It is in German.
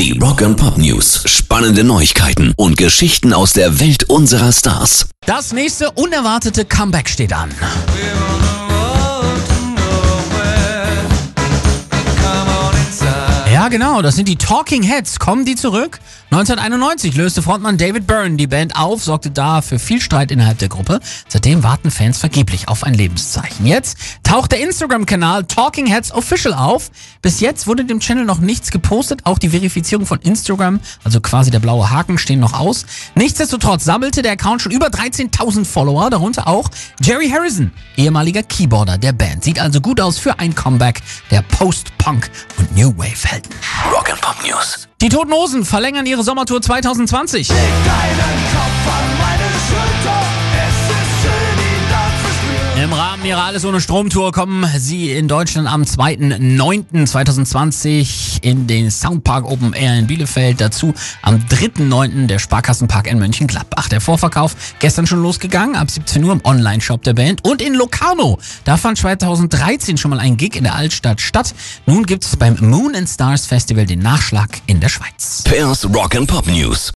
Die Rock and Pop News. Spannende Neuigkeiten und Geschichten aus der Welt unserer Stars. Das nächste unerwartete Comeback steht an. Ja, genau, das sind die Talking Heads. Kommen die zurück? 1991 löste Frontmann David Byrne die Band auf, sorgte da für viel Streit innerhalb der Gruppe. Seitdem warten Fans vergeblich auf ein Lebenszeichen. Jetzt taucht der Instagram-Kanal Talking Heads Official auf. Bis jetzt wurde dem Channel noch nichts gepostet. Auch die Verifizierung von Instagram, also quasi der blaue Haken, stehen noch aus. Nichtsdestotrotz sammelte der Account schon über 13.000 Follower, darunter auch Jerry Harrison, ehemaliger Keyboarder der Band. Sieht also gut aus für ein Comeback der Post-Punk und New Wave-Helden. Rock and Pop News. Die Toten Hosen verlängern ihre Sommertour 2020. Im Rahmen ihrer Alles ohne Strom-Tour kommen sie in Deutschland am 2.9.2020 in den Soundpark Open Air in Bielefeld. Dazu am 3.9. der Sparkassenpark in Mönchengladbach. Der Vorverkauf gestern schon losgegangen, ab 17 Uhr im Online-Shop der Band. Und in Locarno, da fand 2013 schon mal ein Gig in der Altstadt statt. Nun gibt es beim Moon and Stars Festival den Nachschlag in der Schweiz. Pairs Rock and Pop News.